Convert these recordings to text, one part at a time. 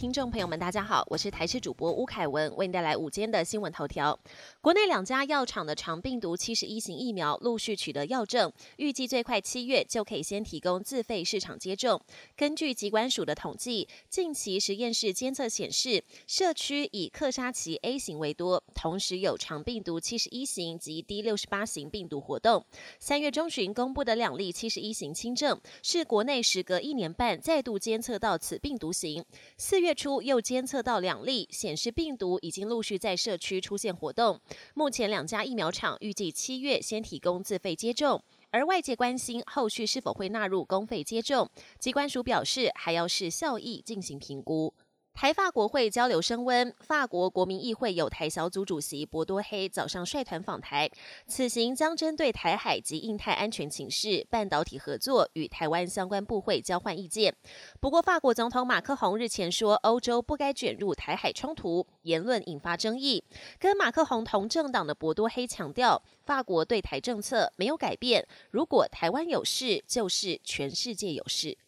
听众朋友们，大家好，我是台视主播吴凯文，为您带来午间的新闻头条。国内两家药厂的长病毒七十一型疫苗陆续取得药证，预计最快七月就可以先提供自费市场接种。根据疾管署的统计，近期实验室监测显示，社区以克沙奇 A 型为多，同时有长病毒七十一型及 D 六十八型病毒活动。三月中旬公布的两例七十一型轻症，是国内时隔一年半再度监测到此病毒型。四月月初又监测到两例，显示病毒已经陆续在社区出现活动。目前两家疫苗厂预计七月先提供自费接种，而外界关心后续是否会纳入公费接种，机关署表示还要视效益进行评估。台法国会交流升温，法国国民议会有台小组主席博多黑早上率团访台，此行将针对台海及印太安全情势、半导体合作与台湾相关部会交换意见。不过，法国总统马克宏日前说，欧洲不该卷入台海冲突，言论引发争议。跟马克宏同政党的博多黑强调，法国对台政策没有改变，如果台湾有事，就是全世界有事。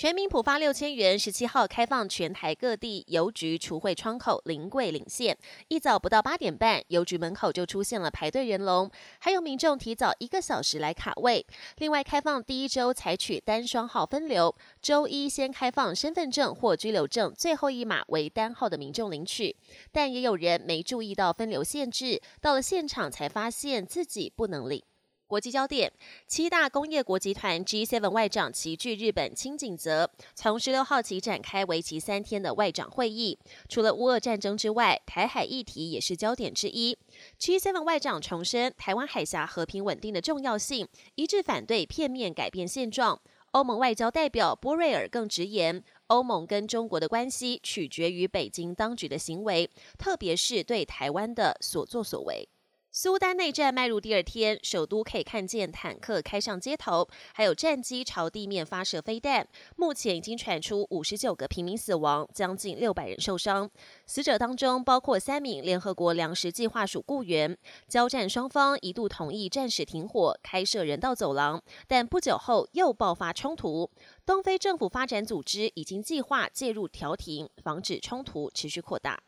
全民普发六千元，十七号开放全台各地邮局储汇窗口临柜领现。一早不到八点半，邮局门口就出现了排队人龙，还有民众提早一个小时来卡位。另外，开放第一周采取单双号分流，周一先开放身份证或居留证最后一码为单号的民众领取。但也有人没注意到分流限制，到了现场才发现自己不能领。国际焦点：七大工业国集团 G7 外长齐聚日本青井泽，从十六号起展开为期三天的外长会议。除了乌俄战争之外，台海议题也是焦点之一。G7 外长重申台湾海峡和平稳定的重要性，一致反对片面改变现状。欧盟外交代表波瑞尔更直言，欧盟跟中国的关系取决于北京当局的行为，特别是对台湾的所作所为。苏丹内战迈入第二天，首都可以看见坦克开上街头，还有战机朝地面发射飞弹。目前已经传出五十九个平民死亡，将近六百人受伤。死者当中包括三名联合国粮食计划署雇员。交战双方一度同意暂时停火，开设人道走廊，但不久后又爆发冲突。东非政府发展组织已经计划介入调停，防止冲突持续扩大。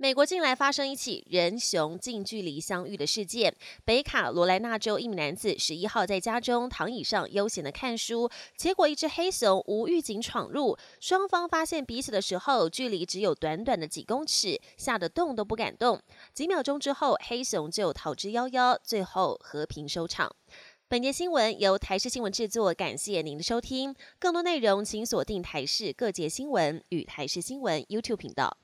美国近来发生一起人熊近距离相遇的事件。北卡罗来纳州一名男子十一号在家中躺椅上悠闲的看书，结果一只黑熊无预警闯入，双方发现彼此的时候，距离只有短短的几公尺，吓得动都不敢动。几秒钟之后，黑熊就逃之夭夭，最后和平收场。本节新闻由台视新闻制作，感谢您的收听。更多内容请锁定台视各界新闻与台视新闻 YouTube 频道。